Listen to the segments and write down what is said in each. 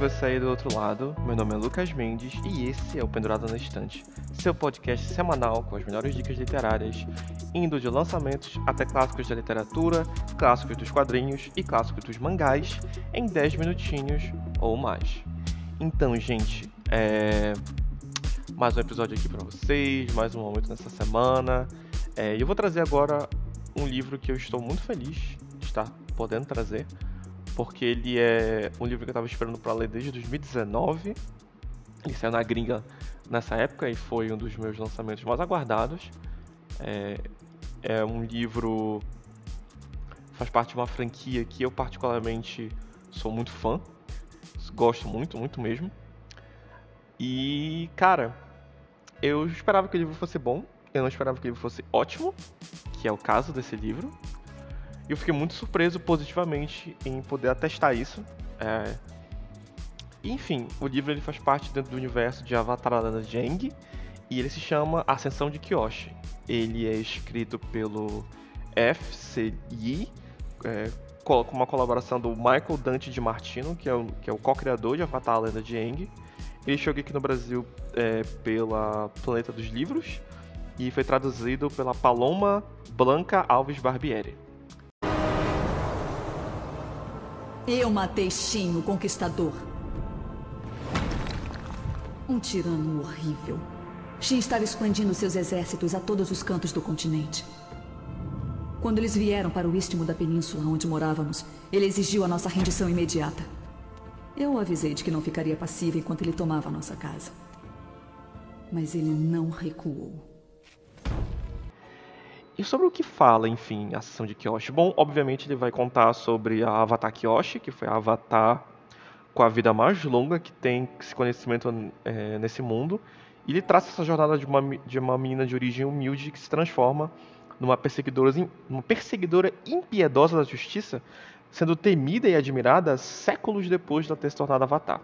Você aí do outro lado. Meu nome é Lucas Mendes e esse é o Pendurado na Estante, seu podcast semanal com as melhores dicas literárias, indo de lançamentos até clássicos da literatura, clássicos dos quadrinhos e clássicos dos mangás em 10 minutinhos ou mais. Então, gente, é... mais um episódio aqui para vocês, mais um momento nessa semana. É, eu vou trazer agora um livro que eu estou muito feliz de estar podendo trazer porque ele é um livro que eu estava esperando para ler desde 2019. Ele saiu na gringa nessa época e foi um dos meus lançamentos mais aguardados. É, é um livro. faz parte de uma franquia que eu, particularmente, sou muito fã. Gosto muito, muito mesmo. E, cara, eu esperava que o livro fosse bom. Eu não esperava que o livro fosse ótimo, que é o caso desse livro. E eu fiquei muito surpreso positivamente em poder atestar isso. É... Enfim, o livro ele faz parte dentro do universo de Avatar Lenda Jeng e ele se chama Ascensão de Kyoshi. Ele é escrito pelo F. Yi, é, com uma colaboração do Michael Dante de Martino, que é o, que é o co-criador de Avatar Lenda de. Ele chegou aqui no Brasil é, pela Planeta dos Livros e foi traduzido pela Paloma Blanca Alves Barbieri. Eu matei Shin, o Conquistador. Um tirano horrível. Shin estava expandindo seus exércitos a todos os cantos do continente. Quando eles vieram para o istmo da península onde morávamos, ele exigiu a nossa rendição imediata. Eu o avisei de que não ficaria passivo enquanto ele tomava nossa casa. Mas ele não recuou. E sobre o que fala, enfim, a sessão de Kyoshi? Bom, obviamente ele vai contar sobre a Avatar Kyoshi, que foi a Avatar com a vida mais longa que tem esse conhecimento é, nesse mundo. E ele traça essa jornada de uma, de uma menina de origem humilde que se transforma numa perseguidora, perseguidora impiedosa da justiça, sendo temida e admirada séculos depois de ter se tornado Avatar.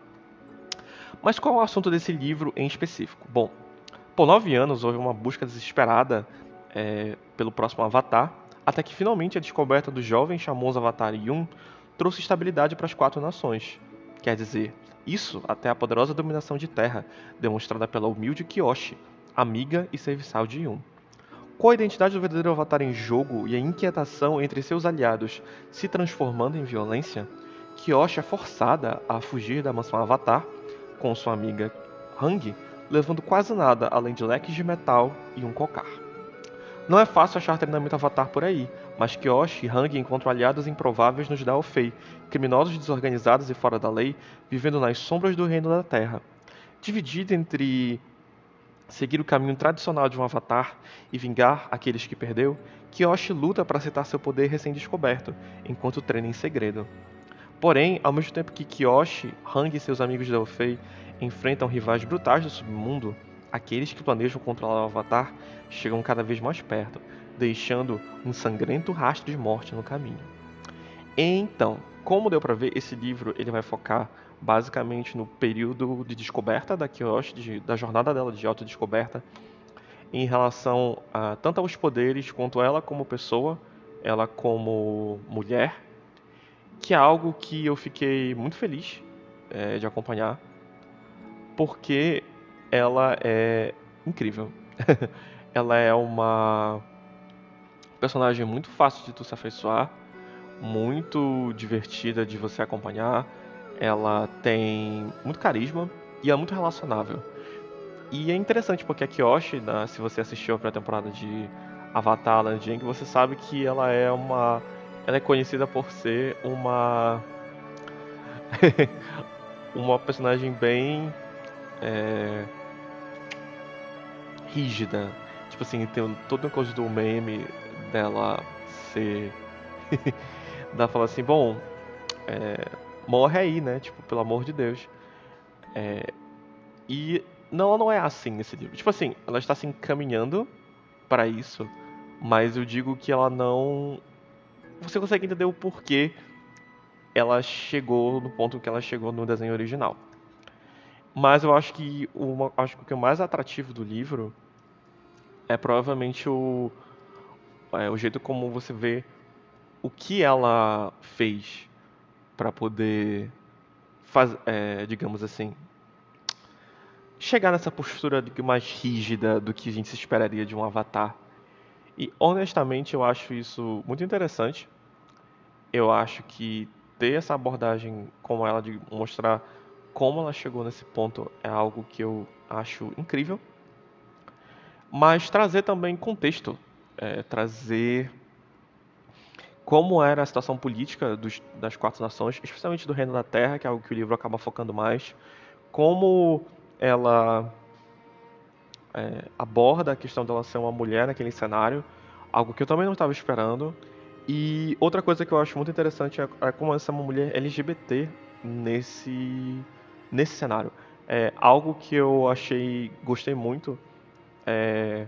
Mas qual é o assunto desse livro em específico? Bom, por nove anos houve uma busca desesperada é, pelo próximo Avatar, até que finalmente a descoberta do jovem Shamoso Avatar Yun trouxe estabilidade para as quatro nações. Quer dizer, isso até a poderosa dominação de terra, demonstrada pela humilde Kyoshi, amiga e serviçal de Yun. Com a identidade do verdadeiro Avatar em jogo e a inquietação entre seus aliados se transformando em violência, Kyoshi é forçada a fugir da mansão Avatar com sua amiga Hang, levando quase nada além de leques de metal e um cocar. Não é fácil achar treinamento avatar por aí, mas Kyoshi e Hang encontram aliados improváveis nos Daofei, criminosos desorganizados e fora da lei, vivendo nas sombras do reino da Terra. Dividido entre seguir o caminho tradicional de um avatar e vingar aqueles que perdeu, Kyoshi luta para aceitar seu poder recém-descoberto, enquanto treina em segredo. Porém, ao mesmo tempo que Kyoshi, Hang e seus amigos Daofei enfrentam rivais brutais do submundo, aqueles que planejam controlar o Avatar chegam cada vez mais perto, deixando um sangrento rastro de morte no caminho. Então, como deu para ver, esse livro ele vai focar basicamente no período de descoberta da Kyoshi, de, da jornada dela de autodescoberta, em relação a tanto aos poderes quanto ela como pessoa, ela como mulher, que é algo que eu fiquei muito feliz é, de acompanhar, porque ela é incrível. ela é uma personagem muito fácil de tu se afeiçoar, muito divertida de você acompanhar. Ela tem muito carisma e é muito relacionável. E é interessante porque a Kyoshi, né, se você assistiu a pré-temporada de Avatar Land Jang, você sabe que ela é uma ela é conhecida por ser uma uma personagem bem é, rígida. Tipo assim, tem toda uma coisa do meme dela ser. da fala assim, bom, é, morre aí, né? Tipo, pelo amor de Deus. É, e não, ela não é assim nesse livro. Tipo assim, ela está se encaminhando para isso, mas eu digo que ela não. Você consegue entender o porquê ela chegou no ponto que ela chegou no desenho original. Mas eu acho que o, acho que o é mais atrativo do livro é provavelmente o, é, o jeito como você vê o que ela fez para poder faz, é, digamos assim, chegar nessa postura mais rígida do que a gente se esperaria de um Avatar. E honestamente eu acho isso muito interessante. Eu acho que ter essa abordagem como ela de mostrar como ela chegou nesse ponto é algo que eu acho incrível. Mas trazer também contexto, é, trazer como era a situação política dos, das quatro nações, especialmente do Reino da Terra, que é algo que o livro acaba focando mais, como ela é, aborda a questão dela ser uma mulher naquele cenário, algo que eu também não estava esperando. E outra coisa que eu acho muito interessante é, é como essa é uma mulher LGBT nesse, nesse cenário. É algo que eu achei, gostei muito, é,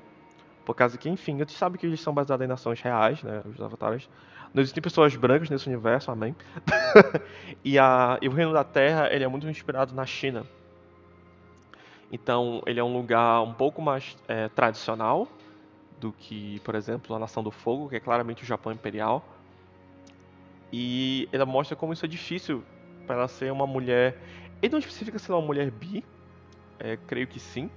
por causa que, enfim, a gente sabe que eles são baseados em nações reais, né, os avatares. Não existem pessoas brancas nesse universo, amém. e, a, e o Reino da Terra, ele é muito inspirado na China. Então, ele é um lugar um pouco mais é, tradicional do que, por exemplo, a Nação do Fogo, que é claramente o Japão Imperial. E ela mostra como isso é difícil para ela ser uma mulher. Ele não especifica se ela é uma mulher bi, é, creio que sim.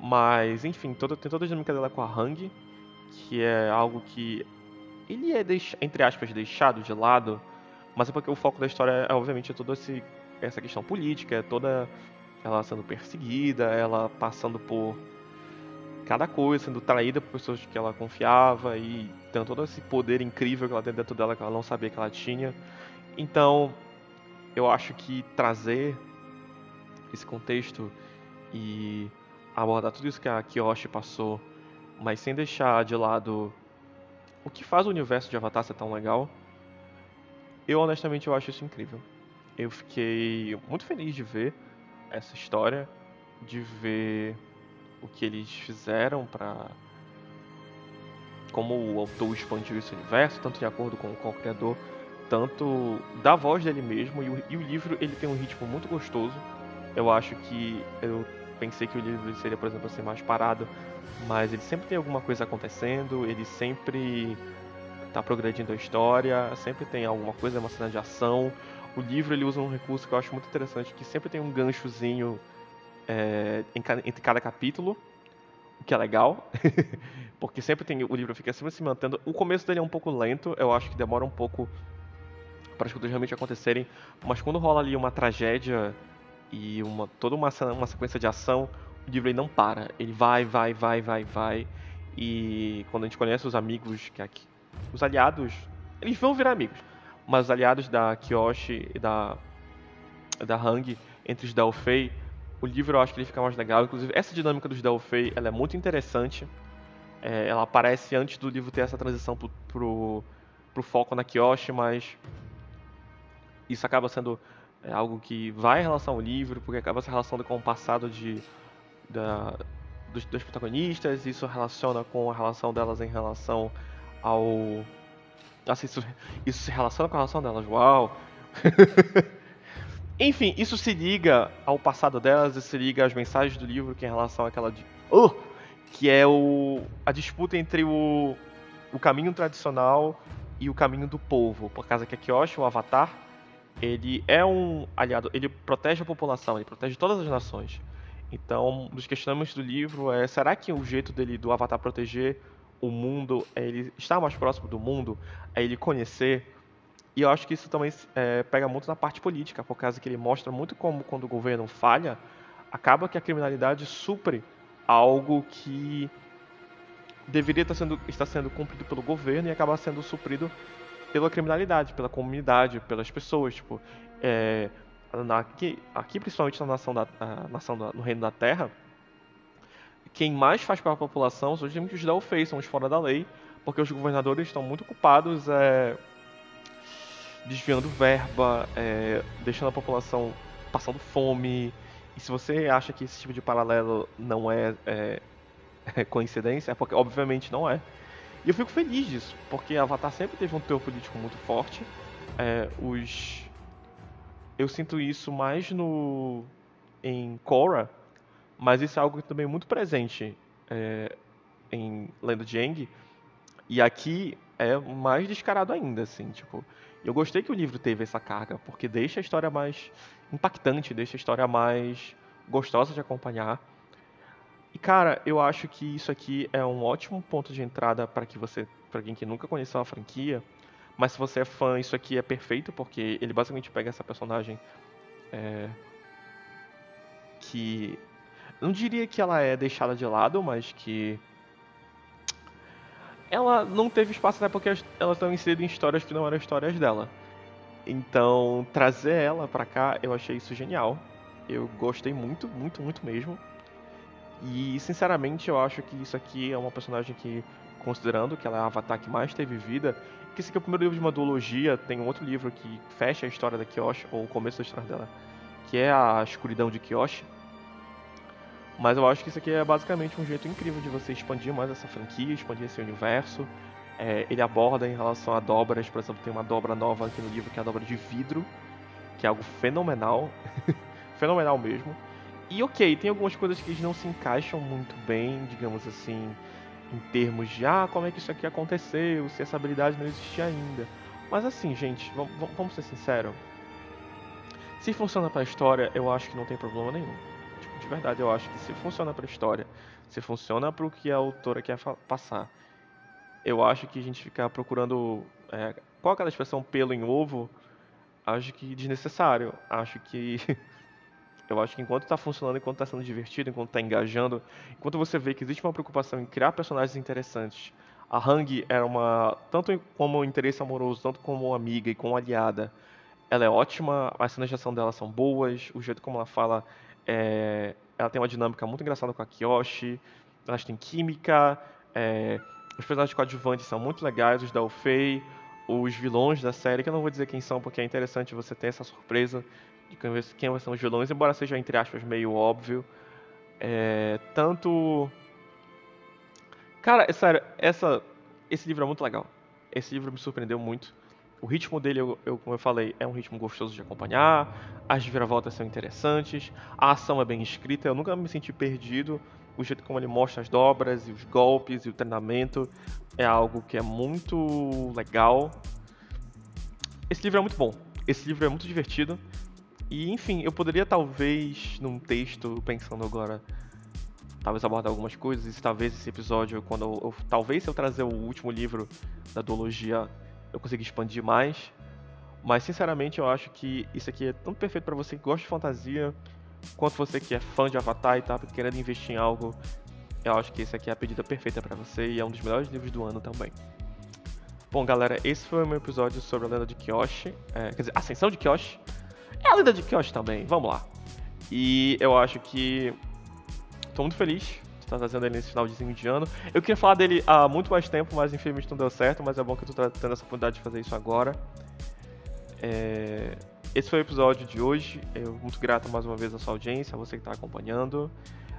Mas, enfim, toda, tem toda a dinâmica dela com a Hang, que é algo que ele é, entre aspas, deixado de lado, mas é porque o foco da história é, obviamente, é toda essa questão política, é toda ela sendo perseguida, ela passando por cada coisa, sendo traída por pessoas que ela confiava e tendo todo esse poder incrível que ela tem dentro dela que ela não sabia que ela tinha. Então, eu acho que trazer esse contexto e abordar tudo isso que a Kyoshi passou, mas sem deixar de lado o que faz o universo de Avatar ser tão legal, eu honestamente eu acho isso incrível. Eu fiquei muito feliz de ver essa história, de ver o que eles fizeram para como o autor expandiu esse universo, tanto de acordo com, o criador, tanto da voz dele mesmo, e o, e o, livro ele tem um ritmo muito gostoso. Eu acho que eu pensei que o livro seria, por exemplo, assim, mais parado, mas ele sempre tem alguma coisa acontecendo, ele sempre está progredindo a história, sempre tem alguma coisa, uma cena de ação, o livro ele usa um recurso que eu acho muito interessante, que sempre tem um ganchozinho é, entre cada capítulo, o que é legal, porque sempre tem o livro fica sempre se mantendo. O começo dele é um pouco lento, eu acho que demora um pouco para as coisas realmente acontecerem, mas quando rola ali uma tragédia e uma toda uma, uma sequência de ação, o livro não para, ele vai, vai, vai, vai, vai. E quando a gente conhece os amigos, que aqui, os aliados, eles vão virar amigos mas os aliados da Kyoshi e da, da Hang entre os Dalfei, o livro eu acho que ele fica mais legal. Inclusive, essa dinâmica dos Dalfei ela é muito interessante. É, ela aparece antes do livro ter essa transição pro, pro, pro foco na Kyoshi, mas isso acaba sendo é, algo que vai em relação ao livro, porque acaba se relacionando com o passado de, da, dos, dos protagonistas, isso relaciona com a relação delas em relação ao nossa, isso, isso se relaciona com a relação delas. Uau! Enfim, isso se liga ao passado delas, isso se liga às mensagens do livro que é em relação àquela de. Uh, que é o, a disputa entre o, o caminho tradicional e o caminho do povo. Por causa que a Kyoshi, o Avatar, ele é um aliado, ele protege a população, ele protege todas as nações. Então, um dos questionamentos do livro é: será que o jeito dele do Avatar proteger o mundo, é ele estar mais próximo do mundo, é ele conhecer. E eu acho que isso também é, pega muito na parte política, por causa que ele mostra muito como quando o governo falha, acaba que a criminalidade supre algo que deveria estar sendo, estar sendo cumprido pelo governo e acaba sendo suprido pela criminalidade, pela comunidade, pelas pessoas. Tipo, é, aqui, aqui, principalmente na nação, da, na, nação da, no Reino da Terra, quem mais faz para a população são justamente os Delfei, são os fora da lei, porque os governadores estão muito ocupados é, desviando verba, é, deixando a população passando fome. E se você acha que esse tipo de paralelo não é, é coincidência, é porque obviamente não é. E eu fico feliz disso, porque Avatar sempre teve um teor político muito forte. É, os eu sinto isso mais no em Korra, mas isso é algo também muito presente é, em Lenda de Aang. E aqui é mais descarado ainda, assim, tipo... Eu gostei que o livro teve essa carga, porque deixa a história mais impactante, deixa a história mais gostosa de acompanhar. E cara, eu acho que isso aqui é um ótimo ponto de entrada para que você, para quem que nunca conheceu a franquia, mas se você é fã, isso aqui é perfeito porque ele basicamente pega essa personagem é, que não diria que ela é deixada de lado, mas que ela não teve espaço até porque elas estão inseridas em histórias que não eram histórias dela. Então, trazer ela pra cá, eu achei isso genial. Eu gostei muito, muito, muito mesmo. E, sinceramente, eu acho que isso aqui é uma personagem que, considerando que ela é a avatar que mais teve vida, que esse aqui é o primeiro livro de uma duologia, tem um outro livro que fecha a história da Kyoshi, ou o começo da história dela, que é a escuridão de Kyoshi. Mas eu acho que isso aqui é basicamente um jeito incrível de você expandir mais essa franquia, expandir esse universo. É, ele aborda em relação a dobras, por exemplo, tem uma dobra nova aqui no livro que é a dobra de vidro, que é algo fenomenal, fenomenal mesmo. E ok, tem algumas coisas que não se encaixam muito bem, digamos assim, em termos de ah, como é que isso aqui aconteceu, se essa habilidade não existia ainda. Mas assim, gente, vamos, ser sinceros. Se funciona pra história, eu acho que não tem problema nenhum de verdade, eu acho que se funciona para a história, se funciona para o que a autora quer passar, eu acho que a gente ficar procurando é, qual aquela expressão pelo em ovo, acho que desnecessário. Acho que eu acho que enquanto está funcionando, enquanto está sendo divertido, enquanto está engajando, enquanto você vê que existe uma preocupação em criar personagens interessantes, a Hang era uma tanto como interesse amoroso, tanto como amiga e como aliada. Ela é ótima, as cenas de ação dela são boas, o jeito como ela fala é, ela tem uma dinâmica muito engraçada com a Kyoshi. Elas têm química. É, os personagens coadjuvantes são muito legais, os da Ofei, os vilões da série, que eu não vou dizer quem são, porque é interessante você ter essa surpresa de quem são os vilões, embora seja, entre aspas, meio óbvio. É, tanto. Cara, é sério, essa, esse livro é muito legal. Esse livro me surpreendeu muito. O ritmo dele, eu, eu, como eu falei, é um ritmo gostoso de acompanhar. As viravoltas são interessantes. A ação é bem escrita. Eu nunca me senti perdido. O jeito como ele mostra as dobras e os golpes e o treinamento é algo que é muito legal. Esse livro é muito bom. Esse livro é muito divertido. E, enfim, eu poderia talvez, num texto, pensando agora, talvez abordar algumas coisas. E talvez esse episódio, quando eu, eu talvez se eu trazer o último livro da duologia eu consegui expandir mais. Mas sinceramente eu acho que isso aqui é tão perfeito para você que gosta de fantasia, quanto você que é fã de Avatar e tá querendo investir em algo. Eu acho que esse aqui é a pedida perfeita para você e é um dos melhores livros do ano também. Bom, galera, esse foi o meu episódio sobre a lenda de Kyoshi. É, quer dizer, Ascensão de Kyoshi. A lenda de Kyoshi também, vamos lá. E eu acho que. Tô muito feliz tá trazendo ele nesse finalzinho de ano. Eu queria falar dele há muito mais tempo, mas infelizmente não deu certo, mas é bom que eu tô tendo essa oportunidade de fazer isso agora. É... Esse foi o episódio de hoje. Eu muito grato mais uma vez à sua audiência, a você que está acompanhando.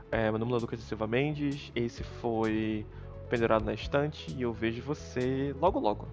É, meu nome é Lucas de Silva Mendes. Esse foi Pendurado na Estante e eu vejo você logo logo.